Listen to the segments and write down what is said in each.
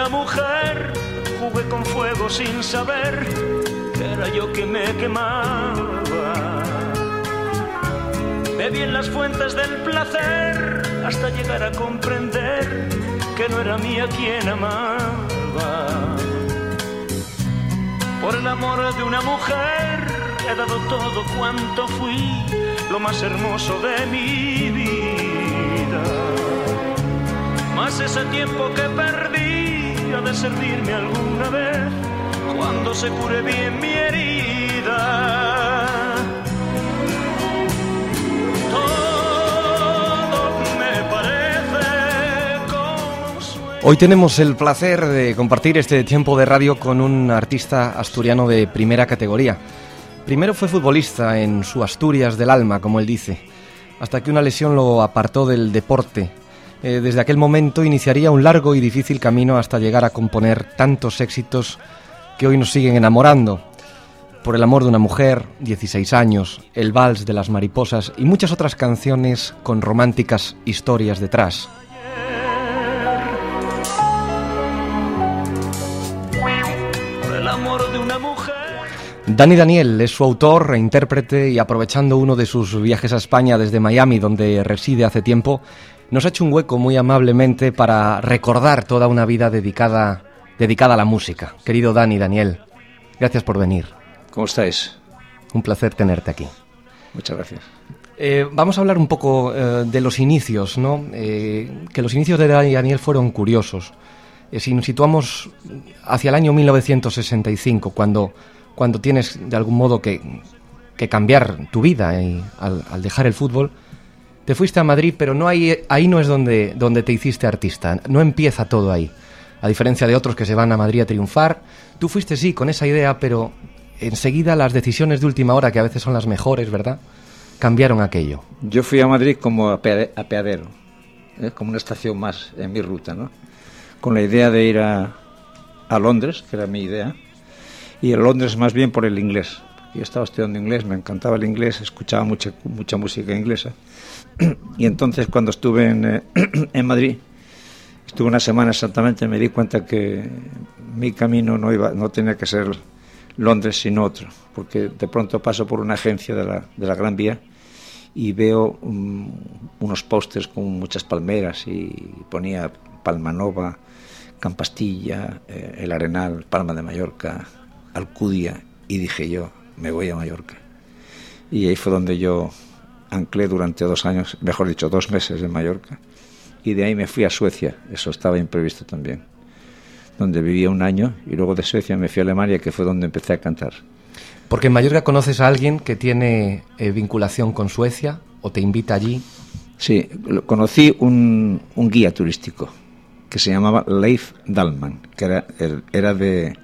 Una mujer jugué con fuego sin saber que era yo que me quemaba. Bebí en las fuentes del placer hasta llegar a comprender que no era mía quien amaba. Por el amor de una mujer he dado todo cuanto fui, lo más hermoso de mi vida. Más ese tiempo que perdí de servirme alguna vez cuando se cure bien mi herida. Hoy tenemos el placer de compartir este tiempo de radio con un artista asturiano de primera categoría. Primero fue futbolista en su Asturias del alma, como él dice, hasta que una lesión lo apartó del deporte. Eh, desde aquel momento iniciaría un largo y difícil camino hasta llegar a componer tantos éxitos que hoy nos siguen enamorando. Por el amor de una mujer, 16 años, El vals de las mariposas y muchas otras canciones con románticas historias detrás. Dani Daniel es su autor e intérprete y aprovechando uno de sus viajes a España desde Miami, donde reside hace tiempo, nos ha hecho un hueco muy amablemente para recordar toda una vida dedicada, dedicada a la música. Querido Dani Daniel, gracias por venir. ¿Cómo estáis? Un placer tenerte aquí. Muchas gracias. Eh, vamos a hablar un poco eh, de los inicios, ¿no? Eh, que los inicios de Dani Daniel fueron curiosos. Eh, si nos situamos hacia el año 1965, cuando, cuando tienes de algún modo que, que cambiar tu vida y al, al dejar el fútbol, te fuiste a Madrid, pero no ahí, ahí no es donde, donde te hiciste artista, no empieza todo ahí. A diferencia de otros que se van a Madrid a triunfar, tú fuiste sí con esa idea, pero enseguida las decisiones de última hora, que a veces son las mejores, ¿verdad? Cambiaron aquello. Yo fui a Madrid como apea- apeadero, ¿eh? como una estación más en mi ruta, ¿no? Con la idea de ir a, a Londres, que era mi idea, y en Londres más bien por el inglés. Yo estaba estudiando inglés, me encantaba el inglés, escuchaba mucha, mucha música inglesa. Y entonces cuando estuve en, eh, en Madrid, estuve una semana exactamente, me di cuenta que mi camino no, iba, no tenía que ser Londres sino otro, porque de pronto paso por una agencia de la, de la Gran Vía y veo um, unos pósters con muchas palmeras y ponía Palmanova, Campastilla, eh, El Arenal, Palma de Mallorca, Alcudia y dije yo, me voy a Mallorca. Y ahí fue donde yo anclé durante dos años, mejor dicho, dos meses en Mallorca. Y de ahí me fui a Suecia, eso estaba imprevisto también, donde vivía un año y luego de Suecia me fui a Alemania, que fue donde empecé a cantar. Porque en Mallorca conoces a alguien que tiene eh, vinculación con Suecia o te invita allí. Sí, conocí un, un guía turístico que se llamaba Leif Dalman, que era, er- era de,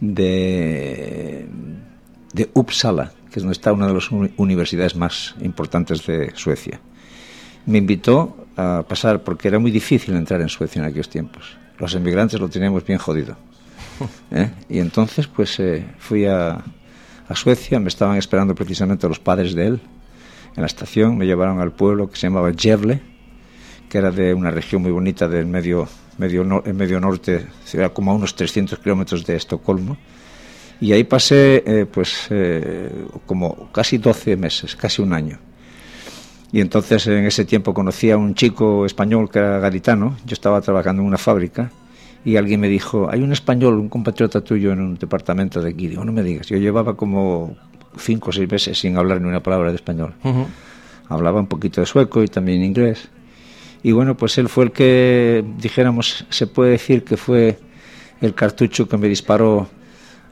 de, de Uppsala, que es donde está una de las uni- universidades más importantes de Suecia. Me invitó a pasar, porque era muy difícil entrar en Suecia en aquellos tiempos. Los emigrantes lo teníamos bien jodido. ¿eh? Y entonces, pues eh, fui a, a Suecia, me estaban esperando precisamente los padres de él en la estación, me llevaron al pueblo que se llamaba Gävle, que era de una región muy bonita del medio, medio, nor- el medio norte, era como a unos 300 kilómetros de Estocolmo. Y ahí pasé eh, pues eh, como casi 12 meses, casi un año. Y entonces en ese tiempo conocí a un chico español que era gaditano, yo estaba trabajando en una fábrica y alguien me dijo, hay un español, un compatriota tuyo en un departamento de aquí. Digo, no me digas, yo llevaba como cinco o seis meses sin hablar ni una palabra de español. Hablaba un poquito de sueco y también inglés. Y bueno, pues él fue el que, dijéramos, se puede decir que fue el cartucho que me disparó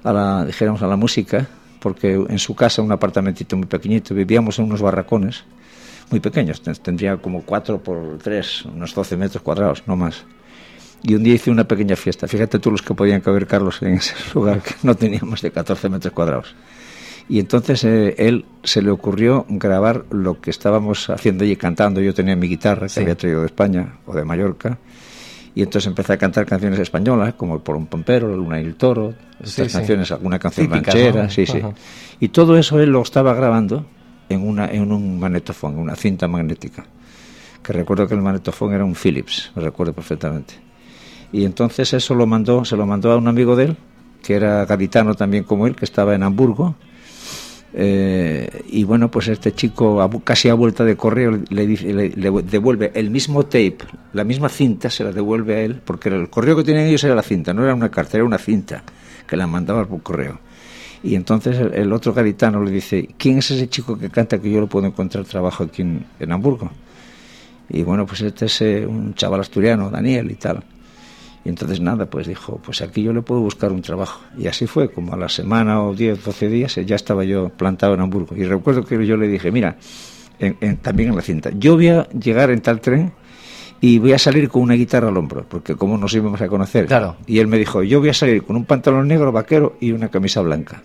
a la, dijéramos, a la música, porque en su casa, un apartamentito muy pequeñito, vivíamos en unos barracones muy pequeños, tendría como cuatro por tres, unos 12 metros cuadrados, no más. Y un día hice una pequeña fiesta. Fíjate tú los que podían caber, Carlos, en ese lugar, que no teníamos de 14 metros cuadrados. Y entonces eh, él se le ocurrió grabar lo que estábamos haciendo y cantando. Yo tenía mi guitarra que había traído de España o de Mallorca. Y entonces empecé a cantar canciones españolas, como Por un pompero, La luna y el toro, estas canciones, alguna canción ranchera, sí, sí. Y todo eso él lo estaba grabando en, una, en un magnetofón, una cinta magnética. Que recuerdo que el magnetofón era un Philips, me recuerdo perfectamente. Y entonces eso lo mandó, se lo mandó a un amigo de él, que era gaditano también como él, que estaba en Hamburgo, eh, y bueno, pues este chico, casi a vuelta de correo, le, le, devuelve el mismo tape, la misma cinta, se la devuelve a él, porque el correo que tenían ellos era la cinta, no era una carta, era una cinta que la mandaba por correo. Y entonces el, otro gaditano le dice, ¿quién es ese chico que canta que yo lo puedo encontrar trabajo aquí en, Hamburgo? Y bueno, pues este es eh, un chaval asturiano, Daniel y tal. Y entonces nada, pues dijo, pues aquí yo le puedo buscar un trabajo. Y así fue, como a la semana o 10, 12 días, ya estaba yo plantado en Hamburgo. Y recuerdo que yo le dije, mira, también en la cinta, yo voy a llegar en tal tren y voy a salir con una guitarra al hombro, porque como nos íbamos a conocer. Claro. Y él me dijo, yo voy a salir con un pantalón negro vaquero y una camisa blanca.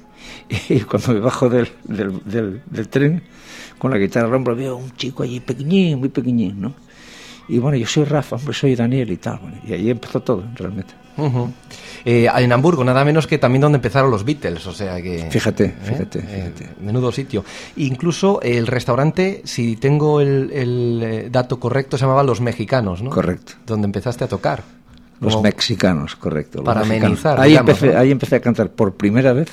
Y cuando me bajo del, del, del tren, con la guitarra al hombro, veo un chico allí pequeñín, muy pequeñín, ¿no? Y bueno, yo soy Rafa, hombre, soy Daniel y tal. y ahí empezó todo, realmente. Eh, en Hamburgo, nada menos que también donde empezaron los Beatles, o sea que... Fíjate, ¿eh? fíjate, eh, menudo sitio. Incluso el restaurante, si tengo el, dato correcto, se llamaba Los Mexicanos, ¿no? Correcto. Donde empezaste a tocar. Los mexicanos, correcto. para amenizar. Ahí, empecé, ahí empecé a cantar por primera vez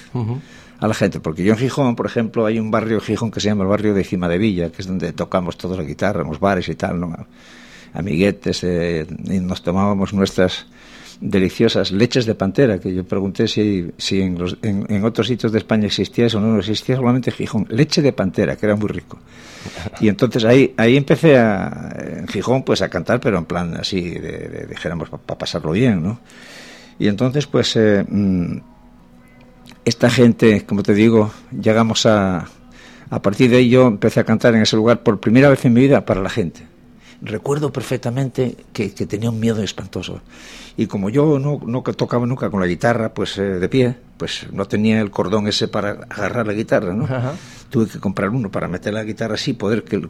a la gente, porque yo en Gijón, por ejemplo, hay un barrio en Gijón que se llama el barrio de Cima de Villa, que es donde tocamos todos la guitarra, en los bares y tal, ¿no? Amiguetes, eh, y nos tomábamos nuestras deliciosas leches de pantera, que yo pregunté si, si en, los, otros sitios de España existía eso, no, existía solamente Gijón, leche de pantera, que era muy rico. Y entonces ahí, ahí empecé a, en Gijón pues a cantar, pero en plan así, de, dijéramos, para pasarlo bien, ¿no? Y entonces pues eh, mm, esta gente, como te digo, llegamos a... A partir de ahí yo empecé a cantar en ese lugar por primera vez en mi vida para la gente recuerdo perfectamente que, tenía un miedo espantoso. Y como yo no, no tocaba nunca con la guitarra, pues eh, de pie, pues no tenía el cordón ese para agarrar la guitarra, ¿no? Tuve que comprar uno para meter la guitarra así, poder que,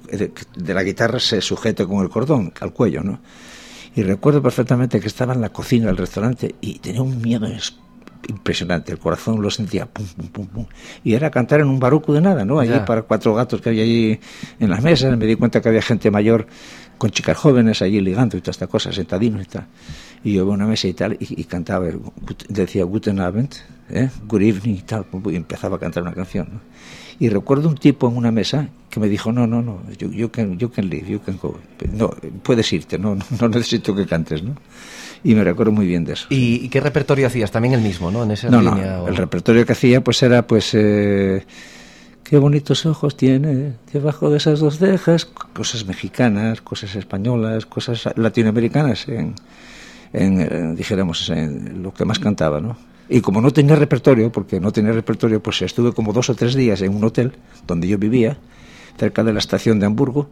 de la guitarra se sujete con el cordón al cuello, ¿no? Y recuerdo perfectamente que estaba en la cocina del restaurante y tenía un miedo impresionante, el corazón lo sentía pum, pum, pum, pum. Y era cantar en un baruco de nada, ¿no? Allí para cuatro gatos que había allí en las mesas, me di cuenta que había gente mayor con chicas jóvenes allí ligando y toda esta cosa, sentadinos y tal. Y yo iba a una mesa y tal, y, cantaba, decía Guten Abend, ¿eh? Good Evening y tal, y empezaba a cantar una canción. ¿no? Y recuerdo un tipo en una mesa que me dijo, no, no, no, you, you, can, you can leave, you can go. No, puedes irte, no, no necesito que cantes, ¿no? Y me recuerdo muy bien de eso. ¿Y, qué repertorio hacías? También el mismo, ¿no? En esa no, no, el repertorio que hacía pues era pues... Eh, qué bonitos ojos tiene debajo de esas dos cejas, cosas mexicanas, cosas españolas, cosas latinoamericanas, en, en, dijéramos, en lo que más cantaba, ¿no? Y como no tenía repertorio, porque no tenía repertorio, pues estuve como dos o tres días en un hotel donde yo vivía, cerca de la estación de Hamburgo,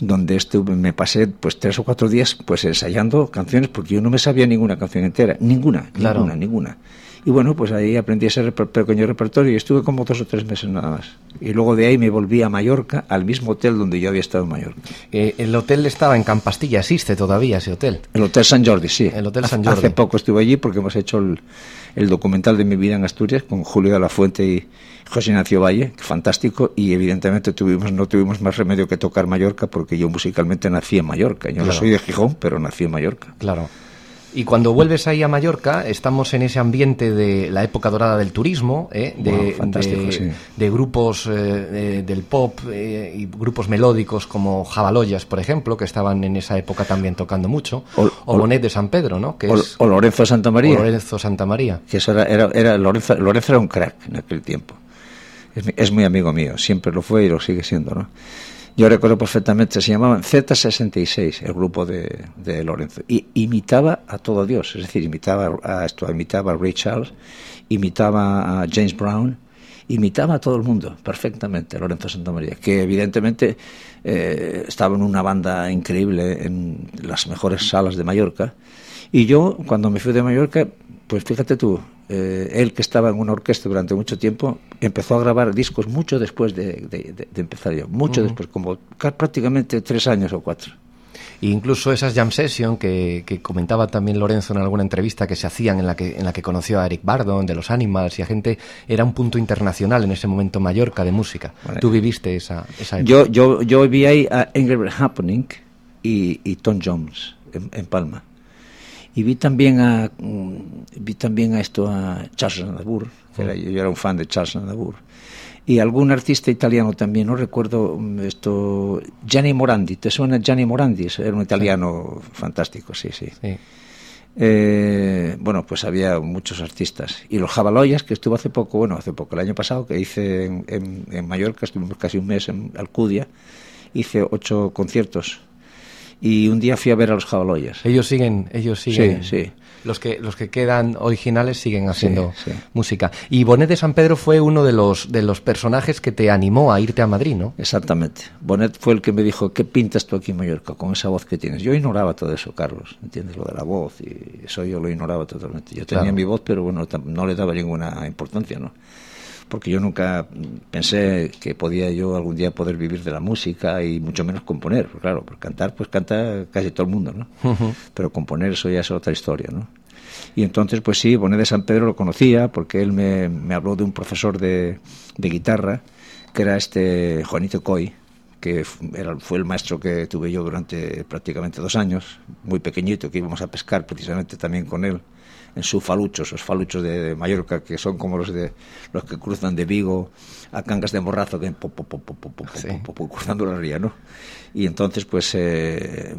donde estuve, me pasé pues tres o cuatro días pues ensayando canciones porque yo no me sabía ninguna canción entera, ninguna, ninguna, ninguna. Y bueno, pues ahí aprendí ese pequeño repertorio y estuve como dos o tres meses nada más. Y luego de ahí me volví a Mallorca, al mismo hotel donde yo había estado en Mallorca. Eh, el hotel estaba en Campastilla, ¿existe todavía ese hotel? El Hotel San Jordi, sí. El Hotel San Jordi. Hace poco estuve allí porque hemos hecho el, documental de mi vida en Asturias con Julio de la Fuente y José Ignacio Valle, fantástico, y evidentemente tuvimos, no tuvimos más remedio que tocar Mallorca porque yo musicalmente nací en Mallorca. Yo no soy de Gijón, pero nací en Mallorca. Claro. Y cuando vuelves ahí a Mallorca, estamos en ese ambiente de la época dorada del turismo, ¿eh? de, grupos eh, del pop eh, y grupos melódicos como Jabaloyas, por ejemplo, que estaban en esa época también tocando mucho, o, Bonet de San Pedro, ¿no? Que o, Lorenzo Santa María. Lorenzo Santa María. Que eso era, era, Lorenzo, Lorenzo era un crack en aquel tiempo. Es, muy amigo mío, siempre lo fue y lo sigue siendo, ¿no? Yo recuerdo perfectamente, se llamaban Z66, el grupo de, de, Lorenzo, y imitaba a todo Dios, es decir, imitaba a esto, imitaba a Ray Charles, imitaba a James Brown, imitaba a todo el mundo perfectamente, Lorenzo Santamaría, que evidentemente eh, estaba en una banda increíble en las mejores salas de Mallorca, y yo, cuando me fui de Mallorca, pues fíjate tú, eh, él que estaba en una orquesta durante mucho tiempo, empezó a grabar discos mucho después de, empezar yo, mucho después, como prácticamente tres años o cuatro. E incluso esas jam session que, comentaba también Lorenzo en alguna entrevista que se hacían en la que, en la que conoció a Eric Bardon de los Animals y a gente, era un punto internacional en ese momento Mallorca de música. Tú viviste esa, esa época. Yo, yo, yo vi ahí a Ingrid Happening y, Tom Jones en Palma y vi también a mm, vi también a esto a Charles Aznavour yo, era un fan de Charles Aznavour. Y algún artista italiano también no recuerdo mm, esto Gianni Morandi. Te suena Gianni Morandi era un italiano fantástico sí sí, eh, bueno, pues había muchos artistas. Y los Jabaloyas, que estuvo hace poco, bueno, hace poco, el año pasado, que hice en, en Mallorca, estuvimos casi un mes en Alcudia, hice ocho conciertos y un día fui a ver a los jabaloyas. Ellos siguen, ellos siguen. Sí, sí. Los que, los que quedan originales siguen haciendo música. Y Bonet de San Pedro fue uno de los, de los personajes que te animó a irte a Madrid, ¿no? Exactamente. Bonet fue el que me dijo, ¿qué pintas tú aquí en Mallorca con esa voz que tienes? Yo ignoraba todo eso, Carlos, ¿entiendes? Lo de la voz y eso yo lo ignoraba totalmente. Yo tenía mi voz, pero bueno, no le daba ninguna importancia, ¿no? Porque yo nunca pensé que podía yo algún día poder vivir de la música y mucho menos componer, claro, por cantar pues canta casi todo el mundo, ¿no? Pero componer eso ya es otra historia, ¿no? Y entonces, pues sí, Bonet de San Pedro lo conocía porque él me, me habló de un profesor de, de, guitarra que era este Juanito Coy, que era, fue el maestro que tuve yo durante prácticamente dos años, muy pequeñito, que íbamos a pescar precisamente también con él en sus faluchos, los faluchos de, Mallorca, que son como los de los que cruzan de Vigo a Cangas de Morrazo, que cruzando la ría, ¿no? Y entonces, pues, eh,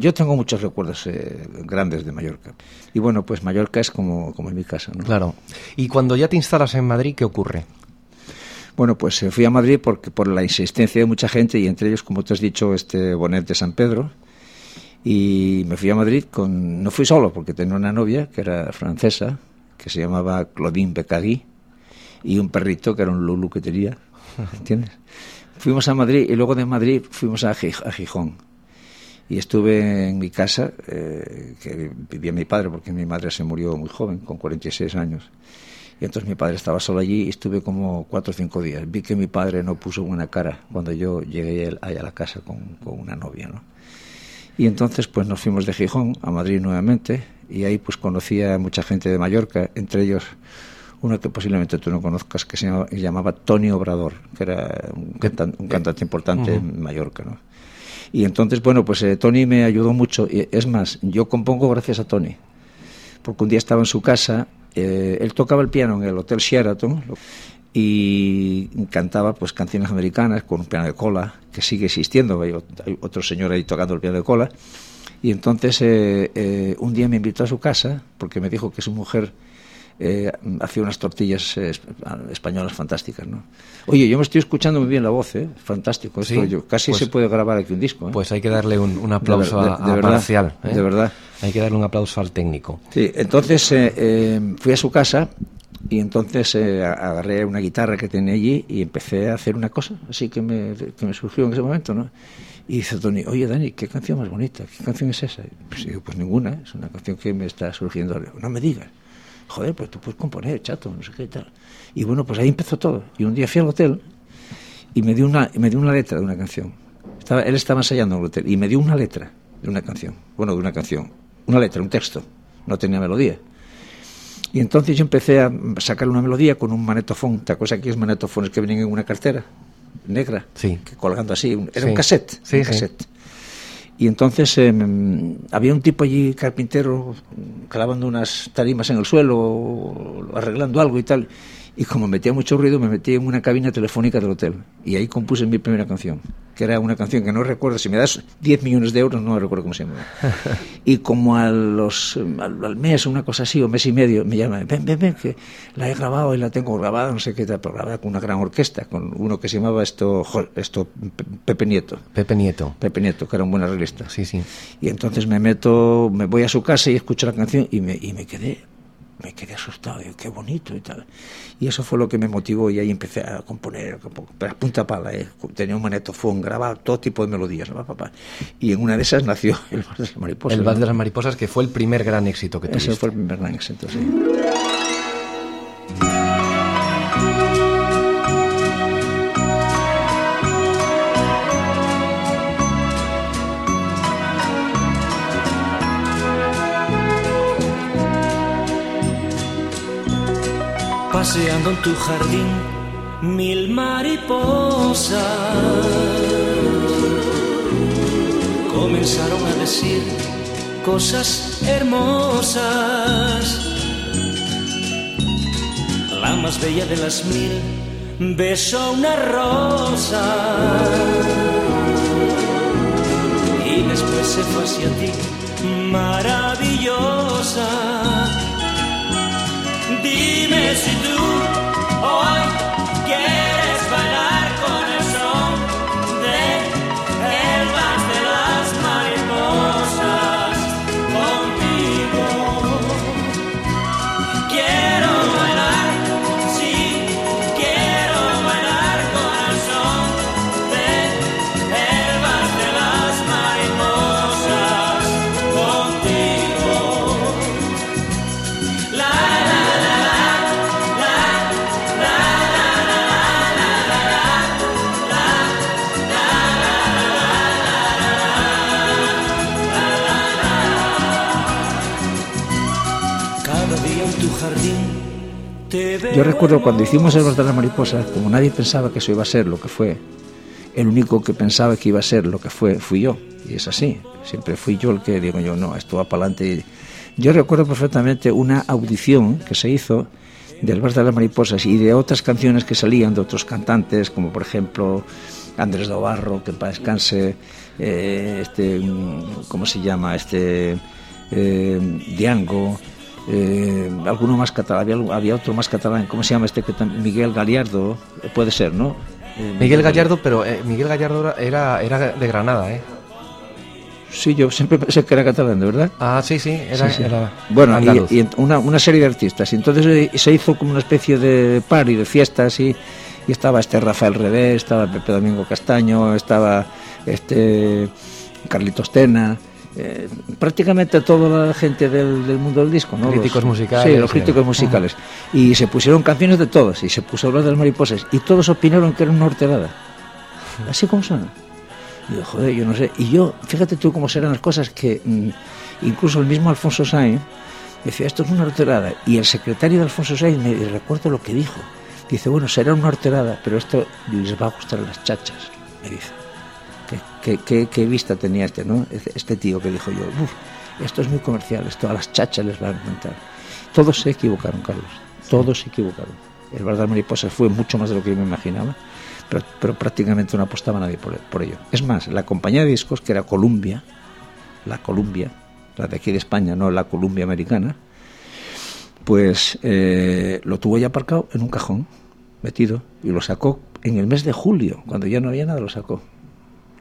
yo tengo muchos recuerdos eh, grandes de Mallorca. Y bueno, pues Mallorca es como, como en mi casa, ¿no? Claro. Y cuando ya te instalas en Madrid, ¿qué ocurre? Bueno, pues eh, fui a Madrid porque por la insistencia de mucha gente y entre ellos, como te has dicho, este Bonet de San Pedro, y me fui a Madrid con no fui solo porque tenía una novia que era francesa que se llamaba Claudine Becagui y un perrito que era un Lulu que tenía ¿entiendes? fuimos a Madrid y luego de Madrid fuimos a, Gijón y estuve en mi casa eh, que vivía mi padre porque mi madre se murió muy joven con 46 años y entonces mi padre estaba solo allí y estuve como cuatro o cinco días vi que mi padre no puso buena cara cuando yo llegué allá a la casa con, con una novia ¿no? Y entonces pues nos fuimos de Gijón a Madrid nuevamente y ahí pues conocí a mucha gente de Mallorca, entre ellos uno que posiblemente tú no conozcas que se llamaba, Tony Obrador, que era un, cantante importante en Mallorca, ¿no? Y entonces, bueno, pues eh, Tony me ayudó mucho. Y, es más, yo compongo gracias a Tony. Porque un día estaba en su casa, eh, él tocaba el piano en el Hotel Sheraton y cantaba pues canciones americanas con un piano de cola que sigue existiendo hay, otro señor ahí tocando el piano de cola y entonces eh, eh, un día me invitó a su casa porque me dijo que su mujer eh, hacía unas tortillas españolas fantásticas, ¿no? Oye, yo me estoy escuchando muy bien la voz, ¿eh? Fantástico. casi pues se puede grabar aquí un disco. Pues hay que darle un, aplauso a, de verdad, De verdad. Hay que darle un aplauso al técnico. Sí, entonces fui a su casa y entonces eh, agarré una guitarra que tenía allí y empecé a hacer una cosa, así que me, surgió en ese momento, ¿no? Y dice Tony, oye Dani, ¿qué canción más bonita? ¿Qué canción es esa? Pues digo, pues ninguna, es una canción que me está surgiendo. No me digas. Joder, pues tú puedes componer, chato, no sé qué tal. Y bueno, pues ahí empezó todo. Y un día fui al hotel y me dio una, me dio una letra de una canción. Estaba, él estaba ensayando en el hotel y me dio una letra de una canción. Bueno, de una canción. Una letra, un texto. No tenía melodía. Y entonces yo empecé a sacar una melodía con un manetofón. ¿Te acuerdas aquellos manetofones que vienen en una cartera negra? Sí. Que colgando así. Era un cassette. Sí, un cassette. Y entonces em, había un tipo allí, carpintero, clavando unas tarimas en el suelo, arreglando algo y tal. Y como metía mucho ruido, me metí en una cabina telefónica del hotel. Y ahí compuse mi primera canción. que era una canción que no recuerdo, si me das 10 millones de euros no recuerdo cómo se llama. y como a los, al, mes, una cosa así, o mes y medio, me llaman, ven, ven, ven, que la he grabado y la tengo grabada, no sé qué tal, pero grabada con una gran orquesta, con uno que se llamaba esto, esto Pepe Nieto. Pepe Nieto. Pepe Nieto, que era un buen arreglista. Sí, sí. Y entonces me meto, me voy a su casa y escucho la canción y me, y me quedé me quedé asustado, digo, qué bonito y tal. Y eso fue lo que me motivó y ahí empecé a componer, pero a punta pala, ¿eh? tenía un manetofón, grababa todo tipo de melodías, papá. y en una de esas nació El Bar de las Mariposas. El Bar de las Mariposas, que fue el primer gran éxito que tuviste. Ese fue el primer gran éxito, sí. Paseando en tu jardín mil mariposas comenzaron a decir cosas hermosas. La más bella de las mil besó una rosa y después se fue hacia ti maravillosa Dime si tú hoy quieres bailar Yo recuerdo cuando hicimos el de las Mariposas, como nadie pensaba que eso iba a ser lo que fue, el único que pensaba que iba a ser lo que fue fui yo. Y es así. Siempre fui yo el que digo yo, no, esto va para adelante. Yo recuerdo perfectamente una audición que se hizo del Bar de las Mariposas y de otras canciones que salían de otros cantantes, como por ejemplo Andrés Dobarro, que para descanse, eh, este, mm, ¿cómo se llama? Este, eh, Diango, eh, alguno más catalán, había, había otro más catalán, ¿cómo se llama este? Que Miguel Gallardo, eh, puede ser, ¿no? Eh, Miguel Gallardo, pero eh, Miguel Gallardo era, era de Granada, ¿eh? Sí, yo siempre pensé que era catalán, ¿de verdad? Ah, sí, sí, era, Sí, sí. era bueno, y, y una, una serie de artistas. Y entonces se hizo como una especie de party, de fiestas, y, y estaba este Rafael Revés, estaba Pepe Domingo Castaño, estaba este Carlitos Tena, eh, prácticamente toda la gente del, del mundo del disco, ¿no? Críticos Los- musicales, Sí, los sí. críticos musicales. Y se pusieron canciones de todos, y se puso a hablar de las mariposas, y todos opinaron que era una horterada. Así como suena. Y yo, joder, yo no sé. Y yo, fíjate tú cómo serán las cosas que mm, incluso el mismo Alfonso Sainz decía, esto es una horterada. Y el secretario de Alfonso Sainz, me recuerdo lo que dijo. Dice, bueno, será una horterada, pero esto les va a gustar a las chachas, me dice. ¿Qué, qué, vista tenía este, ¿no? Este- Este tío que dijo yo, "Uf, esto es muy comercial, esto a las chachas les va a encantar. Todos se equivocaron, Carlos. Todos se equivocaron. El Bar de Mariposas fue mucho más de lo que yo me imaginaba, pero, pero prácticamente no apostaba nadie por, por ello. Es más, la compañía de discos, que era Columbia, la Columbia, la de aquí de España, no la Columbia americana, pues eh, lo tuvo ya aparcado en un cajón, metido, y lo sacó en el mes de julio, cuando ya no había nada, lo sacó.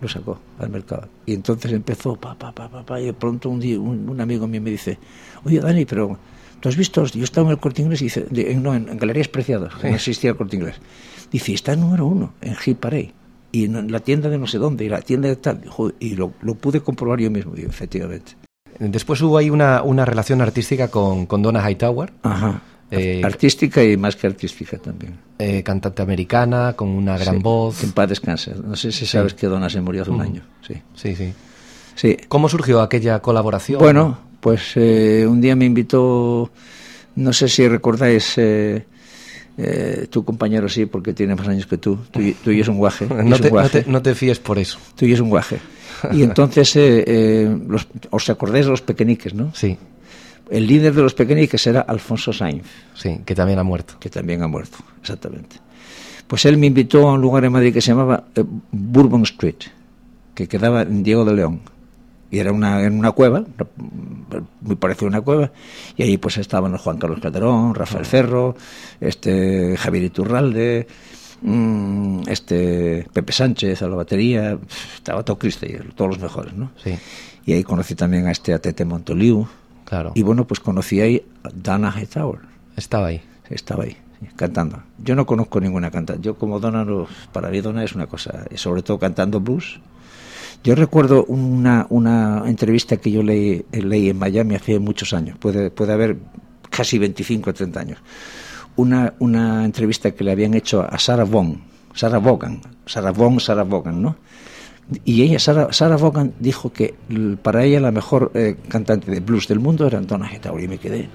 Lo sacó al mercado. Y entonces empezó, pa, pa, pa, pa, pa, y de pronto un día un, un amigo mío me dice, oye Dani, pero ¿tú has visto? Yo estaba en el corte inglés y dice, de- no, en, en Galerías Preciadas, no existía el corte inglés. Dice, está en número uno, en Hit Parade. Y en la tienda de no sé dónde, y la tienda de tal. Y lo, lo pude comprobar yo mismo, digo, efectivamente. Después hubo ahí una, una relación artística con, con Donna Hightower, Ajá. Eh, artística y más que artística también. eh, cantante americana, con una gran Sí, voz. Que en paz descanse. No sé si sabes que Donna se murió hace un año. Sí. Sí, sí. Sí. ¿Cómo surgió aquella colaboración? Bueno, pues eh, un día me invitó, no sé si recordáis, eh, tu compañero sí, porque tiene más años que tú. Tú, y- tú y es un guaje. no te, un no, guaje. te, no te fíes por eso. Tú y es un guaje. Y entonces, eh, eh, los, os acordáis de los pequeñiques, ¿no? Sí, El líder de los pequeñiques era Alfonso Sainz. sí, que también ha muerto. que también ha muerto, exactamente. Pues él me invitó a un lugar en Madrid que se llamaba eh, Bourbon Street, que quedaba en Diego de León. Y era una, en una cueva, muy parecida a una cueva, y ahí pues estaban Juan Carlos Calderón, Rafael Cerro, este Javier Iturralde, mm, este Pepe Sánchez a la batería, estaba todo Cristo y todos los mejores, ¿no? Sí. Y ahí conocí también a este Atete Montoliu. Claro. Y bueno, pues conocí ahí a Dana Hightower. Estaba ahí. Estaba ahí, cantando. Yo no conozco ninguna cantante. Yo como Donna, no- para mí Donna es una cosa, sobre todo cantando blues. Yo recuerdo una, una entrevista que yo leí, leí en Miami hace muchos años, puede, puede haber casi 25 o 30 años. Una, una entrevista que le habían hecho a Sarah Vaughan, Sarah Vaughan, Sarah Vaughan, Sarah Vaughan, ¿no? Y ella, Sarah, Sarah Vaughan, dijo que para ella la mejor eh, cantante de blues del mundo era Donna Hightower. Y me quedé,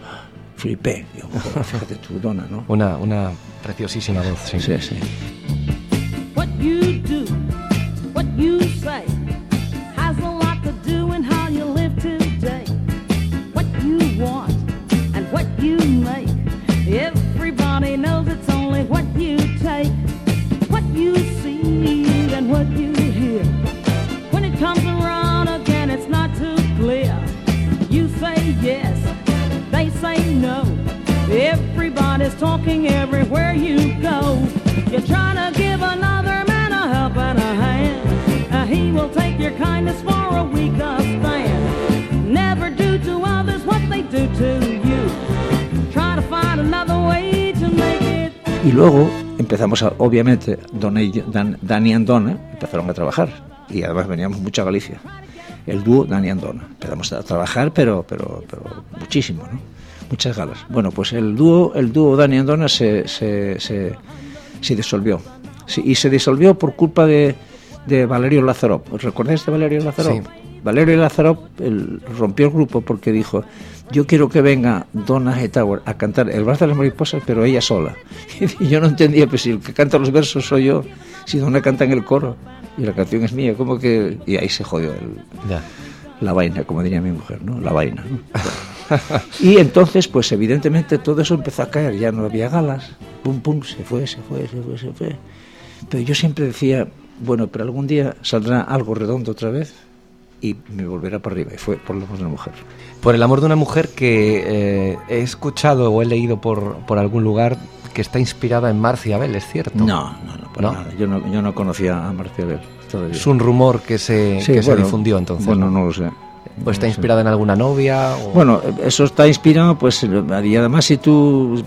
flipé. Digo, "Joder, fíjate tú, Donna, ¿no? Una, una preciosísima voz, sí. Sí, sí. What you do, what you empezamos, a, obviamente, Donna y Dan- Dani y Donna empezaron a trabajar. Y además veníamos mucho a Galicia. El dúo Dani y Donna. Empezamos a trabajar, pero, pero, pero muchísimo, ¿no? Muchas galas. Bueno, pues el dúo, el dúo Dani y Donna se, se, se, se disolvió. Y se disolvió por culpa de, de Valerio Lazarov. ¿Os recordáis de Valerio Lazarov? Sí. Valerio Lazarov el- rompió el grupo porque dijo, yo quiero que venga Donna Hightower a cantar El Bar de las Mariposas, pero ella sola. Y yo no entendía, pues si el que canta los versos soy yo, si Donna canta en el coro y la canción es mía, como que... Y ahí se jodió el- la vaina, como diría mi mujer, ¿no? La vaina. ¿no? y entonces, pues evidentemente todo eso empezó a caer, ya no había galas, pum, pum, se fue, se fue, se fue, se fue. Pero yo siempre decía, bueno, pero algún día saldrá algo redondo otra vez y me volverá para arriba. Y fue por lo menos una mujer. Por el amor de una mujer que eh, he escuchado o he leído por, por algún lugar que está inspirada en Marcia Abel, ¿es cierto? No, no, no, para ¿No? nada. Yo no, yo no conocía a Marcia Bell todavía. Es un rumor que se, Sí, que se bueno, difundió entonces. Bueno, no lo sé. ¿O está No inspirada en alguna novia? O... Bueno, eso está inspirado, pues, y además si tú,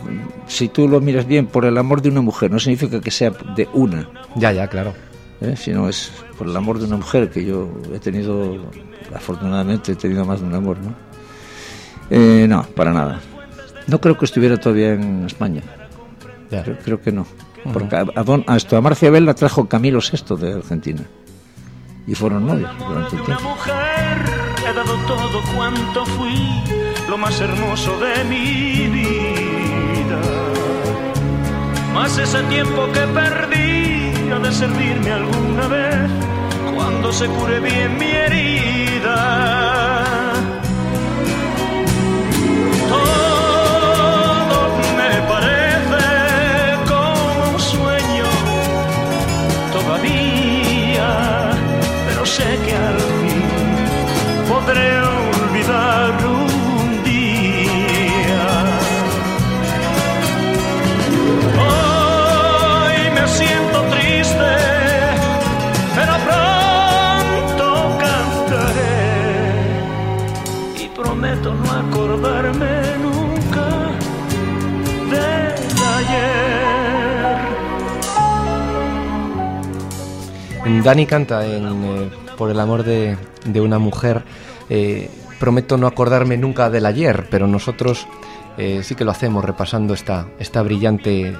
si tú lo miras bien, por el amor de una mujer, no significa que sea de una, Ya, ya, claro. ¿Eh? sino es por el amor de una mujer, que yo he tenido, afortunadamente, he tenido más de un amor, ¿no? Eh, no, para nada. No creo que estuviera todavía en España, creo, creo que no. Porque a, a don- a esto, a Marcia Bell la trajo Camilo VI de Argentina. Y fueron novios durante Una tiempo. mujer, he dado todo cuanto fui, lo más hermoso de mi vida. Más ese tiempo que perdí de servirme alguna vez cuando se cure bien mi herida. Dani canta en eh, Por el amor de, una mujer. eh, prometo no acordarme nunca del ayer, pero nosotros eh, sí que lo hacemos repasando esta, esta brillante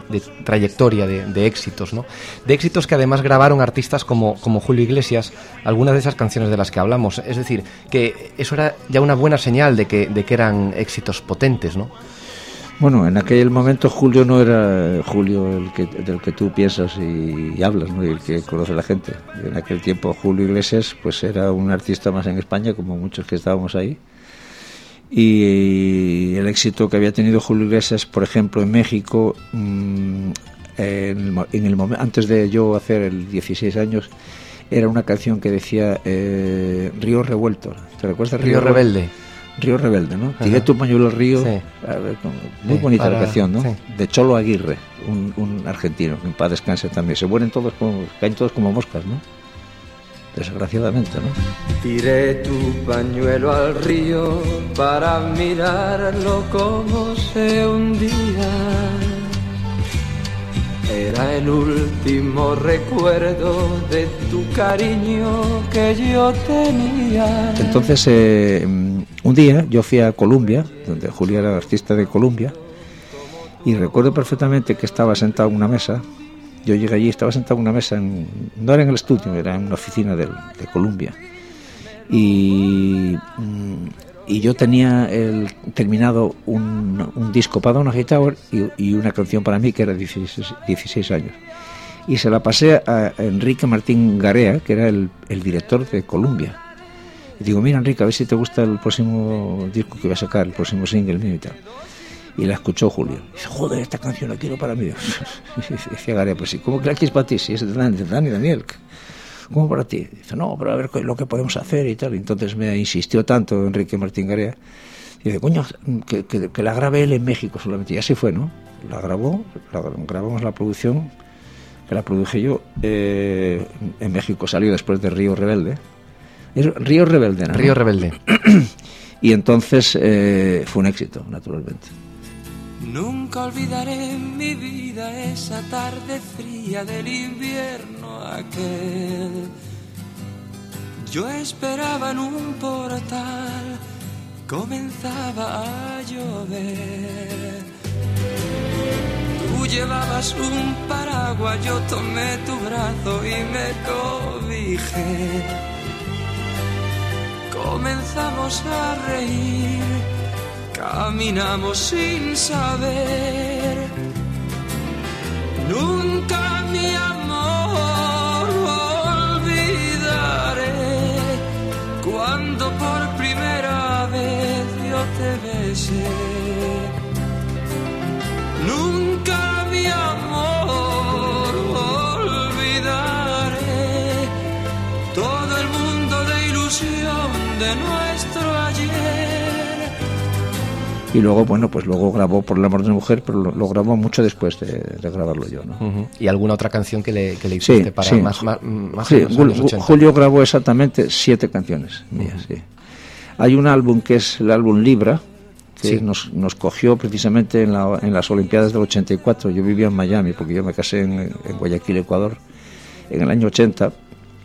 trayectoria de, de éxitos, ¿no? De éxitos que además grabaron artistas como, como Julio Iglesias, algunas de esas canciones de las que hablamos. Es decir, que eso era ya una buena señal de que, de que eran éxitos potentes, ¿no? Bueno, en aquel momento Julio no era Julio el que, del que tú piensas y, y hablas, ¿no? y el que conoce la gente. En aquel tiempo Julio Iglesias pues era un artista más en España, como muchos que estábamos ahí. Y el éxito que había tenido Julio Iglesias, por ejemplo, en México, mm, eh, en el, en el antes de yo hacer el 16 años, era una canción que decía eh, Río Revuelto. ¿Te recuerdas? Río Rebelde. Río Rebelde, ¿no? Ajá. Tiré tu pañuelo al río. Sí. A ver, como- muy Sí, bonita para- la canción, ¿no? sí. De Cholo Aguirre, un, un argentino, que en paz descanse también. Se mueren todos como, caen todos como moscas, ¿no? Desgraciadamente, ¿no? Tiré tu pañuelo al río para mirarlo como se hundía. Era el último recuerdo de tu cariño que yo tenía. Entonces, eh, un día yo fui a Colombia, donde Julia era artista de Colombia, y recuerdo perfectamente que estaba sentado en una mesa. Yo llegué allí, estaba sentado en una mesa, en- no era en el estudio, era en una oficina del- de Colombia. Y, mm, y yo tenía el, terminado un, disco para Donna Tower y, una canción para mí que era 16, 16 años. Y se la pasé a Enrique Martín Garea, que era el, el director de Columbia. Y digo, mira Enrique, a ver si te gusta el próximo disco que voy a sacar, el próximo single mío y tal. Y la escuchó Julio. Y dice, joder, esta canción la quiero para mí. Decía Garea, pues sí, ¿cómo que la quieres para ti? Si es de Dani, de Dani Daniel. ¿Cómo para ti? Dice, no, pero a ver lo que podemos hacer y tal. Y entonces me insistió tanto Enrique Martín Garea. Y dice, coño, que, que, que la grabe él en México solamente. Y así fue, ¿no? La grabó, la, grabamos la producción, que la produje yo eh, en México. Salió después de Río Rebelde. Es Río Rebelde, ¿no? Río Rebelde. Y entonces eh, fue un éxito, naturalmente. Nunca olvidaré en mi vida esa tarde fría del invierno aquel. Yo esperaba en un portal, comenzaba a llover. Tú llevabas un paraguas, yo tomé tu brazo y me cobijé. Comenzamos a reír, caminamos sin saber. Nunca mi amor olvidaré cuando por primera vez yo te besé. Nunca mi amor olvidaré todo el mundo ilusión de nuestro ayer. Y luego, bueno, pues luego grabó Por el amor de una mujer, pero lo, lo grabó mucho después de, de grabarlo yo, ¿no? Ujú. ¿Y alguna otra canción que le, que le Sí, hiciste para sí. más, más, más Sí, años Ju- 80? Julio grabó exactamente siete canciones mías, sí. Hay un álbum que es el álbum Libra, que Sí. nos, nos cogió precisamente en, la- en las Olimpiadas del 84. Yo vivía en Miami, porque yo me casé en, en Guayaquil, Ecuador, en el año 80,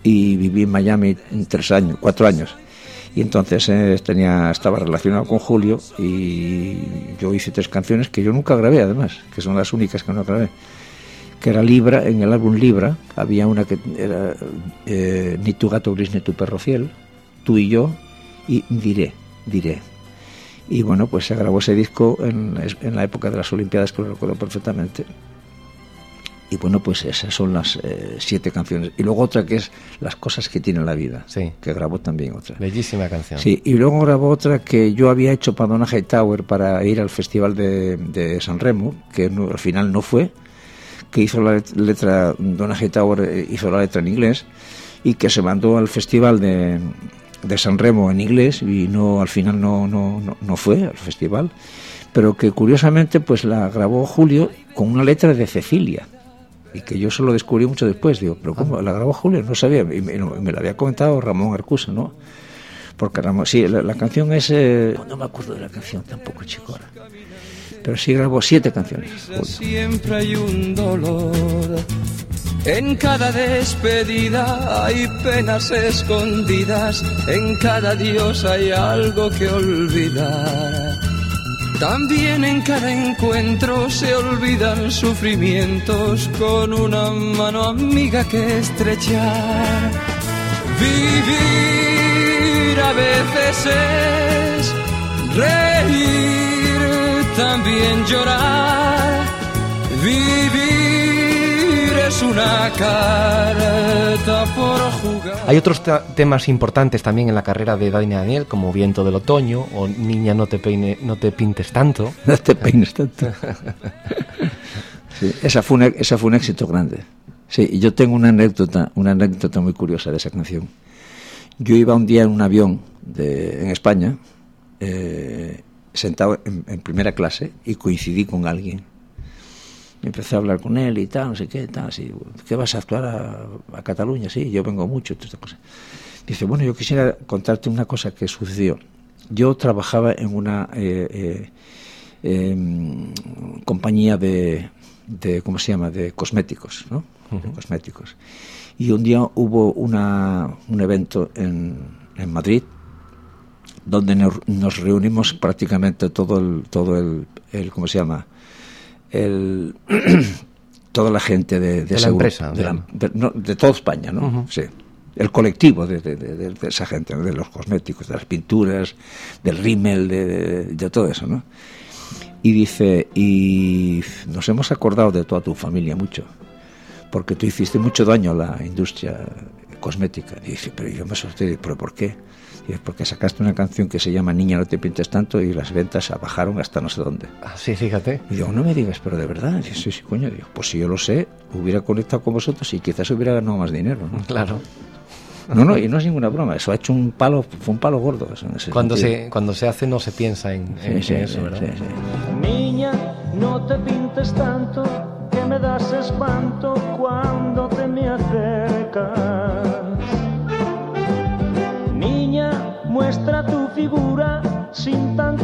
y viví en Miami tres años, cuatro años. Y entonces eh, tenía, estaba relacionado con Julio y yo hice tres canciones que yo nunca grabé, además, que son las únicas que no grabé que era Libra, en el álbum Libra, había una que era eh, Ni tu gato gris ni tu perro fiel, tú y yo, y Diré, Diré. Y bueno, pues se grabó ese disco en, en la época de las Olimpiadas, que lo recuerdo perfectamente. Y bueno, pues esas son las eh, siete canciones. Y luego otra que es Las cosas que tiene la vida, Sí. que grabó también otra. Bellísima canción. Sí, y luego grabó otra que yo había hecho para Donna Hightower para ir al Festival de, de San Remo, que no- al final no fue, que hizo la let- letra, Donna Hightower eh, hizo la letra en inglés, y que se mandó al Festival de, de San Remo en inglés, y no al final no, no, no, no fue al festival, pero que curiosamente pues la grabó Julio con una letra de Cecilia. Y que yo solo descubrí mucho después, digo, pero ¿cómo? ¿La grabó Julio? No sabía, y me, me lo había comentado Ramón Arcusa, ¿no? Porque Ramón, sí, la, la canción es. eh, no me acuerdo de la canción tampoco, chico. ahora. Pero sí grabó siete canciones. Julio. Siempre hay un dolor. En cada despedida hay penas escondidas. En cada dios hay algo que olvidar. También en cada encuentro se olvidan sufrimientos con una mano amiga que estrechar. Vivir a veces es reír, también llorar. Vivir es una carta por jugar. Hay otros temas importantes también en la carrera de Dani Daniel, como Viento del Otoño o Niña no te peine, no te pintes tanto. No te peines tanto. Sí, esa fue, un, e- esa fue un éxito grande. Sí, y yo tengo una anécdota, una anécdota muy curiosa de esa canción. Yo iba un día en un avión de, en España, eh, sentado en, en primera clase, y coincidí con alguien. Empecé a hablar con él y tal, no sé qué, tal, así, ¿qué vas a actuar a, a Cataluña? Sí, yo vengo mucho, todas estas cosas. Dice, bueno, yo quisiera contarte una cosa que sucedió. Yo trabajaba en una eh, eh, em, compañía de, de, ¿cómo se llama?, de cosméticos, ¿no? De cosméticos. Y un día hubo una, un evento en, en Madrid donde nos, nos reunimos prácticamente todo el, todo el, el ¿cómo se llama? El, toda la gente de, De la seguro- empresa, de, la- de- de- no, de toda España, ¿no? Sí. El colectivo de, de- de- de- esa gente, ¿no? de los cosméticos, de las pinturas, del rímel, de, de- de todo eso, ¿no? Y dice, y nos hemos acordado de toda tu familia mucho, porque tú hiciste mucho daño a la industria cosmética. Y dice, pero yo me asusté, ¿pero por qué? Y dice, porque sacaste una canción que se llama Niña, no te pintes tanto y las ventas bajaron hasta no sé dónde. Ah, Sí, fíjate. Y digo, no me digas, pero de verdad. Y dice, sí, sí, coño. Digo, pues si yo lo sé, hubiera conectado con vosotros y quizás hubiera ganado más dinero. ¿no? Claro. No, no, y no es ninguna broma. Eso ha hecho un palo, fue un palo gordo. Eso, en ese Cuando sentido. se, cuando se hace no se piensa en, Sí, en- sí, en eso, sí, ¿verdad? sí, sí. Niña, no te pintes tanto, que me das espanto cuando te me acercas.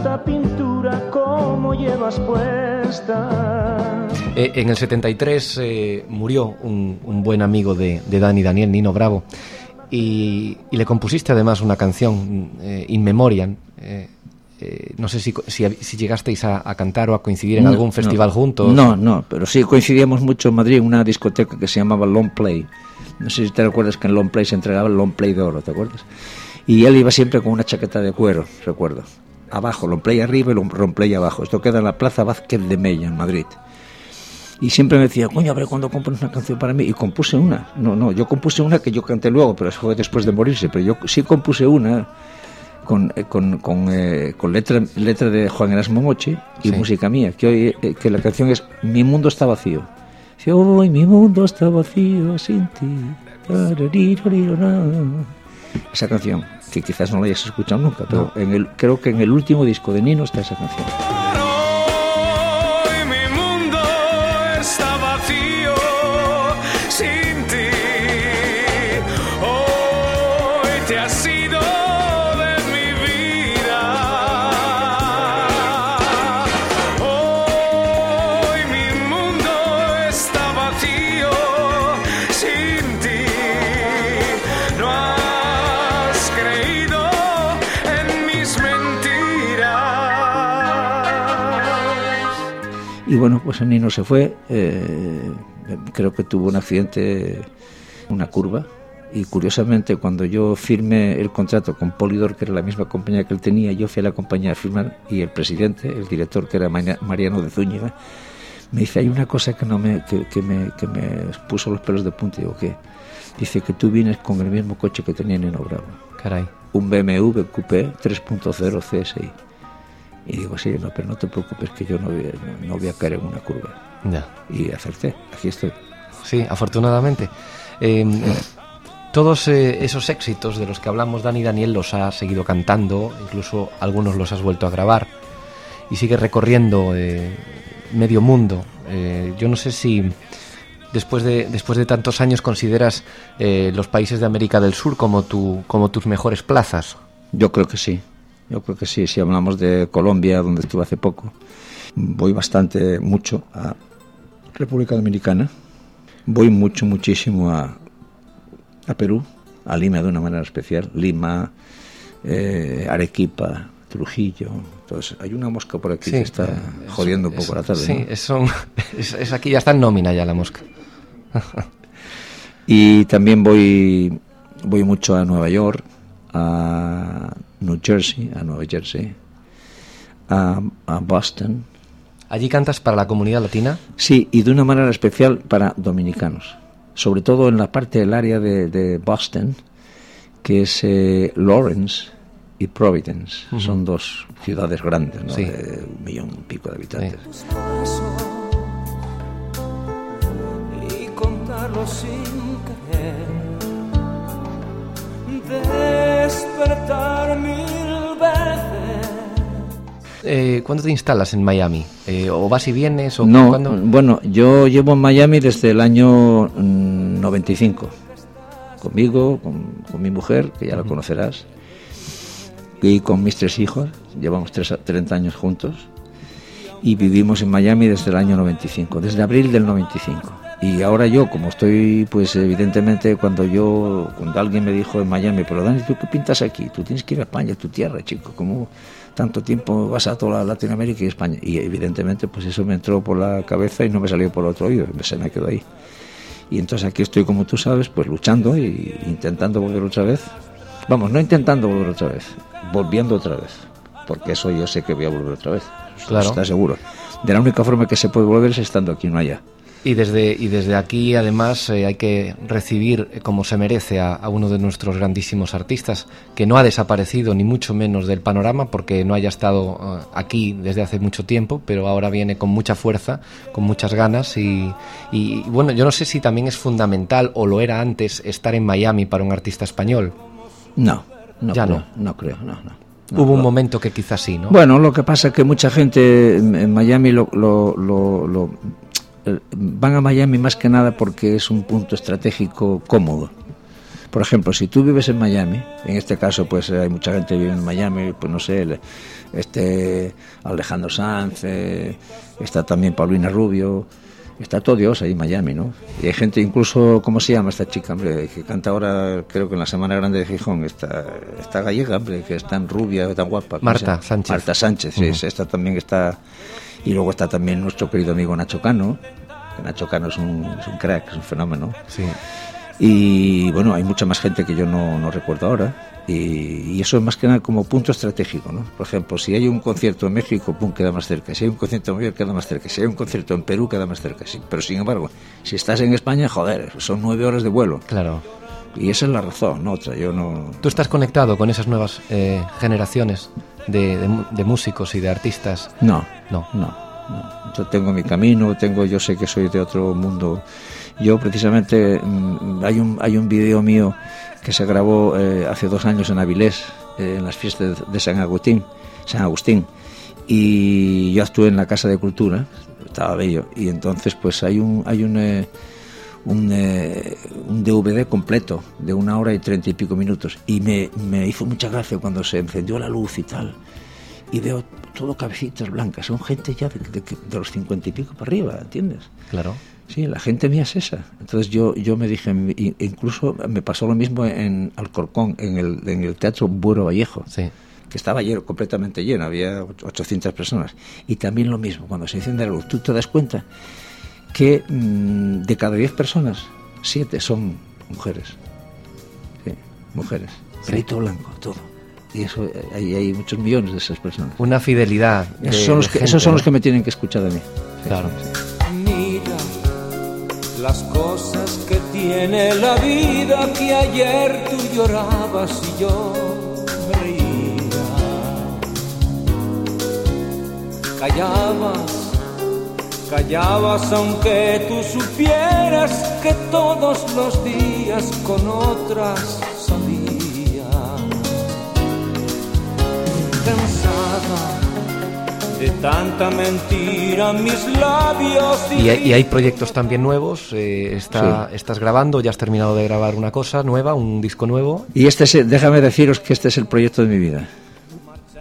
Tanta pintura como llevas puesta. Eh, en el 73 eh, murió un, un buen amigo de, de Dani Daniel, Nino Bravo, y, y le compusiste además una canción, eh, In Memoriam. eh, eh, no sé si, si, si llegasteis a, a cantar o a coincidir en No, algún no. festival juntos. No, no, pero sí coincidíamos mucho en Madrid en una discoteca que se llamaba Long Play. No sé si te recuerdas que en Long Play se entregaba el Long Play de oro, ¿te acuerdas? Y él iba siempre con una chaqueta de cuero, recuerdo. Abajo, Long Play arriba y Long Play abajo. Esto queda en la Plaza Vázquez de Mella, en Madrid. Y siempre me decía, coño, a ver cuándo compras una canción para mí. Y compuse una. No, no, yo compuse una que yo canté luego, pero eso fue después de morirse. Pero yo sí compuse una con, eh, con, con, eh, con letra, letra de Juan Erasmo Mochi y Sí. música mía. Que, hoy, eh, que la canción es Mi mundo está vacío. Dice, hoy mi mundo está vacío sin ti. Esa canción, que quizás no la hayas escuchado nunca, pero en el, creo que en el último disco de Nino está esa canción. Y bueno, pues el Nino se fue. eh, creo que tuvo un accidente, una curva. Y curiosamente, cuando yo firmé el contrato con Polidor, que era la misma compañía que él tenía, yo fui a la compañía a firmar y el presidente, el director, que era Mariano de Zúñiga, me dice, hay una cosa que, no me, que, que me, que me puso los pelos de punta. Digo, ¿qué? Dice que tú vienes con el mismo coche que tenía Nino Bravo Caray. un BMW Coupé 3.0 CSI. Y digo, sí, no, pero no te preocupes que yo no voy, a- no voy a caer en una curva. Ya. Y acerté, aquí estoy. Sí, afortunadamente. Eh, todos eh, esos éxitos de los que hablamos Dani Daniel los ha seguido cantando, incluso algunos los has vuelto a grabar y sigue recorriendo eh, medio mundo. Eh, yo no sé si después de, después de tantos años consideras eh, los países de América del Sur como, tu, como tus mejores plazas. Yo creo que sí, yo creo que sí. Si hablamos de Colombia, donde estuve hace poco, voy bastante, mucho a República Dominicana. Voy mucho, muchísimo a, a Perú, a Lima de una manera especial. Lima, eh, Arequipa, Trujillo. Entonces, hay una mosca por aquí Sí, que está jodiendo un es- poco la tarde. Sí, es, es- es aquí ya está en nómina ya la mosca. Y también voy, voy mucho a Nueva York, a New Jersey, a Nueva Jersey, a, a Boston. ¿Allí cantas para la comunidad latina? Sí, y de una manera especial para dominicanos, sobre todo en la parte del área de, de Boston, que es eh, Lawrence y Providence. Son dos ciudades grandes, ¿no? Sí. de un millón y pico de habitantes. solo Despertar mil veces. Eh, ¿Cuándo te instalas en Miami? Eh, ¿O vas y vienes? O No, cuándo? bueno, yo llevo en Miami desde el año mm, 95. Conmigo, con, con mi mujer, que ya la conocerás, y con mis tres hijos. Llevamos tres, 30 años juntos. Y vivimos en Miami desde el año 95, desde abril del 95. Y ahora yo, como estoy, pues evidentemente, cuando yo, cuando alguien me dijo en Miami, pero Dani, ¿tú qué pintas aquí? Tú tienes que ir a España, tu tierra, chico. ¿Cómo tanto tiempo vas a toda Latinoamérica y España? Y evidentemente, pues eso me entró por la cabeza y no me salió por otro oído, se me quedó ahí. Y entonces aquí estoy, como tú sabes, pues luchando y intentando volver otra vez. Vamos, no intentando volver otra vez, volviendo otra vez. Porque eso yo sé que voy a volver otra vez. Claro. Está seguro. De la única forma que se puede volver es estando aquí, no allá. Y desde, y desde aquí, además, eh, hay que recibir eh, como se merece a, a uno de nuestros grandísimos artistas, que no ha desaparecido ni mucho menos del panorama, porque no haya estado eh, aquí desde hace mucho tiempo, pero ahora viene con mucha fuerza, con muchas ganas. Y, y, bueno, yo no sé si también es fundamental, o lo era antes, estar en Miami para un artista español. No, no Ya creo, no. no creo, no, no. No, Hubo un momento que quizás sí, ¿no? Bueno, lo que pasa es que mucha gente en Miami lo, lo- lo- lo- van a Miami más que nada porque es un punto estratégico cómodo. Por ejemplo, si tú vives en Miami, en este caso pues hay mucha gente que vive en Miami, pues no sé, este Alejandro Sanz, eh, está también Paulina Rubio, está todo Dios ahí en Miami, ¿no? Y hay gente incluso, ¿cómo se llama esta chica, hombre? Que canta ahora, creo que en la Semana Grande de Gijón, esta, esta gallega, hombre, que es tan rubia, tan guapa. ¿cómo se Marta? Sánchez. Marta Sánchez, sí, esta también está. Y luego está también nuestro querido amigo Nacho Cano. que Nacho Cano es un, es un crack, es un fenómeno. Sí. Y bueno, hay mucha más gente que yo no, no recuerdo ahora. Y, y eso es más que nada como punto estratégico, ¿no? Por ejemplo, si hay un concierto en México, pum, queda más cerca. Si hay un concierto en Nueva York, queda más cerca. Si hay un concierto en Perú, queda más cerca. Sí, pero sin embargo, si estás en España, joder, son nueve horas de vuelo. Claro. Y esa es la razón, no otra. Yo no. ¿Tú estás conectado con esas nuevas eh, generaciones de, de de músicos y de artistas? No, No. no, no. Yo tengo mi camino, tengo, yo sé que soy de otro mundo. Yo precisamente mm, hay un hay un video mío que se grabó eh, hace dos años en Avilés, eh, en las fiestas de San Agustín, San Agustín, y yo actué en la Casa de Cultura, estaba bello, y entonces pues hay un hay un eh, un, eh, un DVD completo de una hora y treinta y pico minutos y me, me hizo mucha gracia cuando se encendió la luz y tal y veo todo cabecitas blancas, son gente ya de, de- de los cincuenta y pico para arriba, ¿entiendes? Claro. Sí, la gente mía es esa. Entonces yo, yo me dije, incluso me pasó lo mismo en Alcorcón, en el, en el Teatro Buero Vallejo, Sí. que estaba lleno, completamente lleno, había och- 800 personas. Y también lo mismo, cuando se enciende la luz, tú te das cuenta que mm, de cada 10 personas, 7 son mujeres. Sí, mujeres. Pelito blanco, todo. Y eso, eh, hay, hay muchos millones de esas personas. Una fidelidad. de- Esos son, los de que, gente, esos son los ¿no? que me tienen que escuchar a mí. Claro. Mira las cosas que tiene la vida que ayer tú llorabas y yo reía. Callabas, callabas aunque tú supieras que todos los días con otras salía. Cansada de tanta mentira mis labios Y, hay- y hay proyectos también nuevos. eh, está, Estás grabando, ya has terminado de grabar una cosa nueva, un disco nuevo. Y este es, déjame deciros que este es el proyecto de mi vida,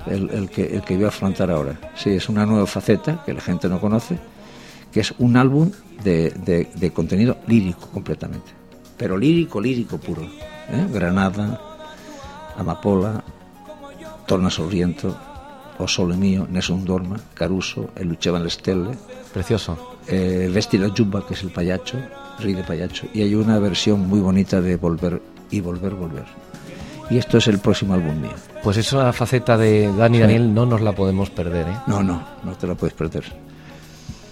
el, el que, el que voy a afrontar ahora. Sí, es una nueva faceta que la gente no conoce, que es un álbum de, de- de contenido lírico completamente, pero lírico, lírico puro. ¿eh? Granada, Amapola, Torna Sorriento, O Sole Mío, Nessun Dorma, Caruso, El Luchevan le Stelle, Precioso. eh, Vesti la Jumba, que es el payacho, Ride Payacho, y hay una versión muy bonita de Volver y Volver, Volver. Y esto es el próximo álbum mío. Pues esa faceta de Dani Sí. Daniel no nos la podemos perder. ¿eh? No, no, no te la puedes perder.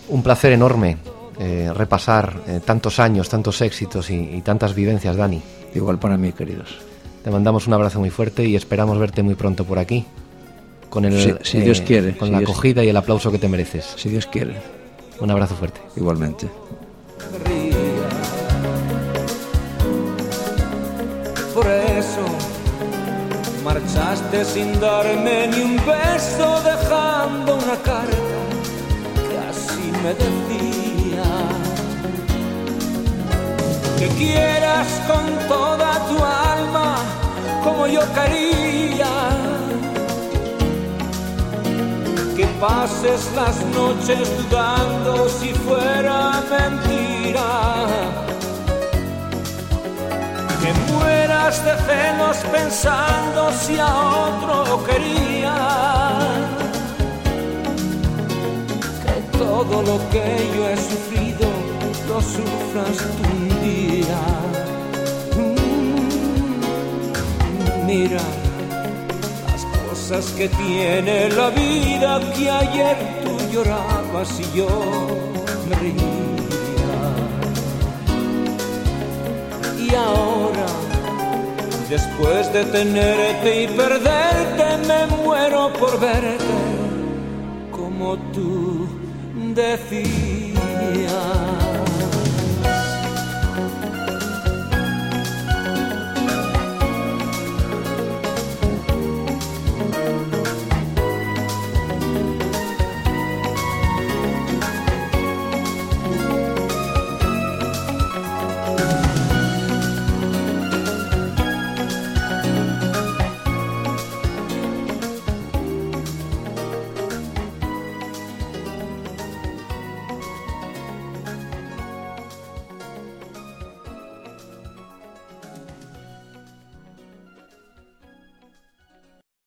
Un placer enorme eh, repasar eh, tantos años, tantos éxitos y, y tantas vivencias, Dani. Igual para mí, queridos. Te mandamos un abrazo muy fuerte y esperamos verte muy pronto por aquí. Con, el, Si- si Dios quiere, con si la Dios- acogida y el aplauso que te mereces. Si Dios quiere, Un abrazo fuerte. igualmente. por eso marchaste sin darme ni un beso, dejando una me decía. Que quieras con toda tu alma como yo quería. Que pases las noches dudando si fuera mentira que mueras de celos pensando si a otro quería. Todo lo que yo he sufrido lo sufras tú un día. Mm, Mira las cosas que tiene la vida que ayer tú llorabas y yo me reía. y ahora, después de tenerte y perderte, me muero por verte como tú decías.